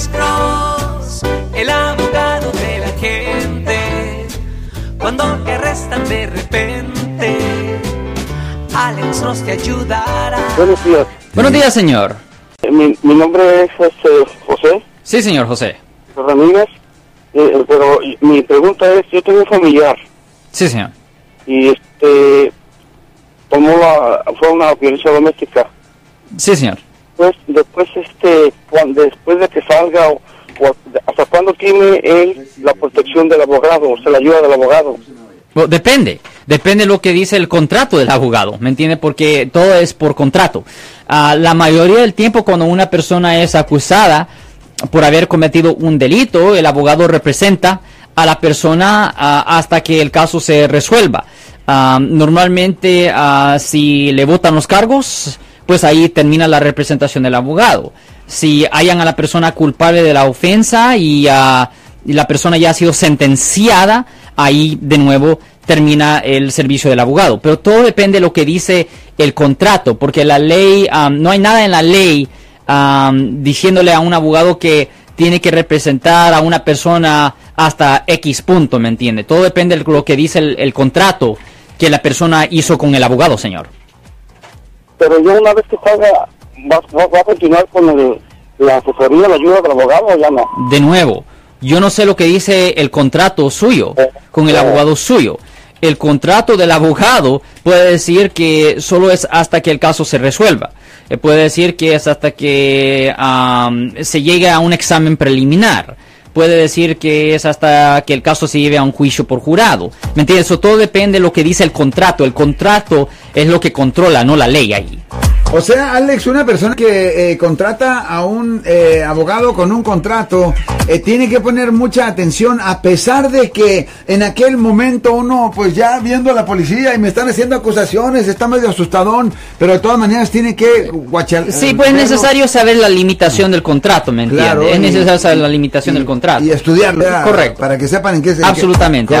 Alex Cross, el abogado de la gente. Cuando te arrestan de repente, Alex Cross te ayudará. Buenos días. Buenos días, señor. Eh, Mi, mi nombre es este, José Sí, señor José. Ramírez, eh, pero mi pregunta es, yo tengo un familiar Sí, señor. y este tomó la, fue una violencia doméstica. Sí, señor. Pues después este después de que salga hasta cuándo tiene él la protección del abogado, o sea, la ayuda del abogado. Depende, depende lo que dice el contrato del abogado, ¿me entiende? Porque todo es por contrato. Ah, la mayoría del tiempo cuando una persona es acusada por haber cometido un delito, el abogado representa a la persona ah, hasta que el caso se resuelva. Ah, normalmente, si le votan los cargos, pues ahí termina la representación del abogado. Si hayan a la persona culpable de la ofensa y, y la persona ya ha sido sentenciada, ahí de nuevo termina el servicio del abogado. Pero todo depende de lo que dice el contrato, porque la ley, no hay nada en la ley am, diciéndole a un abogado que tiene que representar a una persona hasta X punto, ¿me entiende? Todo depende de lo que dice el, el contrato que la persona hizo con el abogado, señor. Pero yo una vez que salga, ¿va, va, va a continuar con el, la asesoría, la ayuda del abogado o ya no? de nuevo, yo no sé lo que dice el contrato suyo con el abogado suyo. El contrato del abogado puede decir que solo es hasta que el caso se resuelva. Eh, puede decir que es hasta que am, se llegue a un examen preliminar. Puede decir que es hasta que el caso se lleve a un juicio por jurado. ¿Me entiendes? Todo depende de lo que dice el contrato. El contrato es lo que controla, no la ley ahí. O sea, Alex, una persona que eh, contrata a un eh, abogado con un contrato eh, tiene que poner mucha atención a pesar de que en aquel momento uno, pues ya viendo a la policía y me están haciendo acusaciones, está medio asustadón, pero de todas maneras tiene que guachar. Sí, eh, pues es necesario saber la limitación del contrato, ¿me entiendes? Claro, es necesario saber la limitación y- del contrato. Y estudiarlo. Correcto. Para que sepan en qué se... Absolutamente.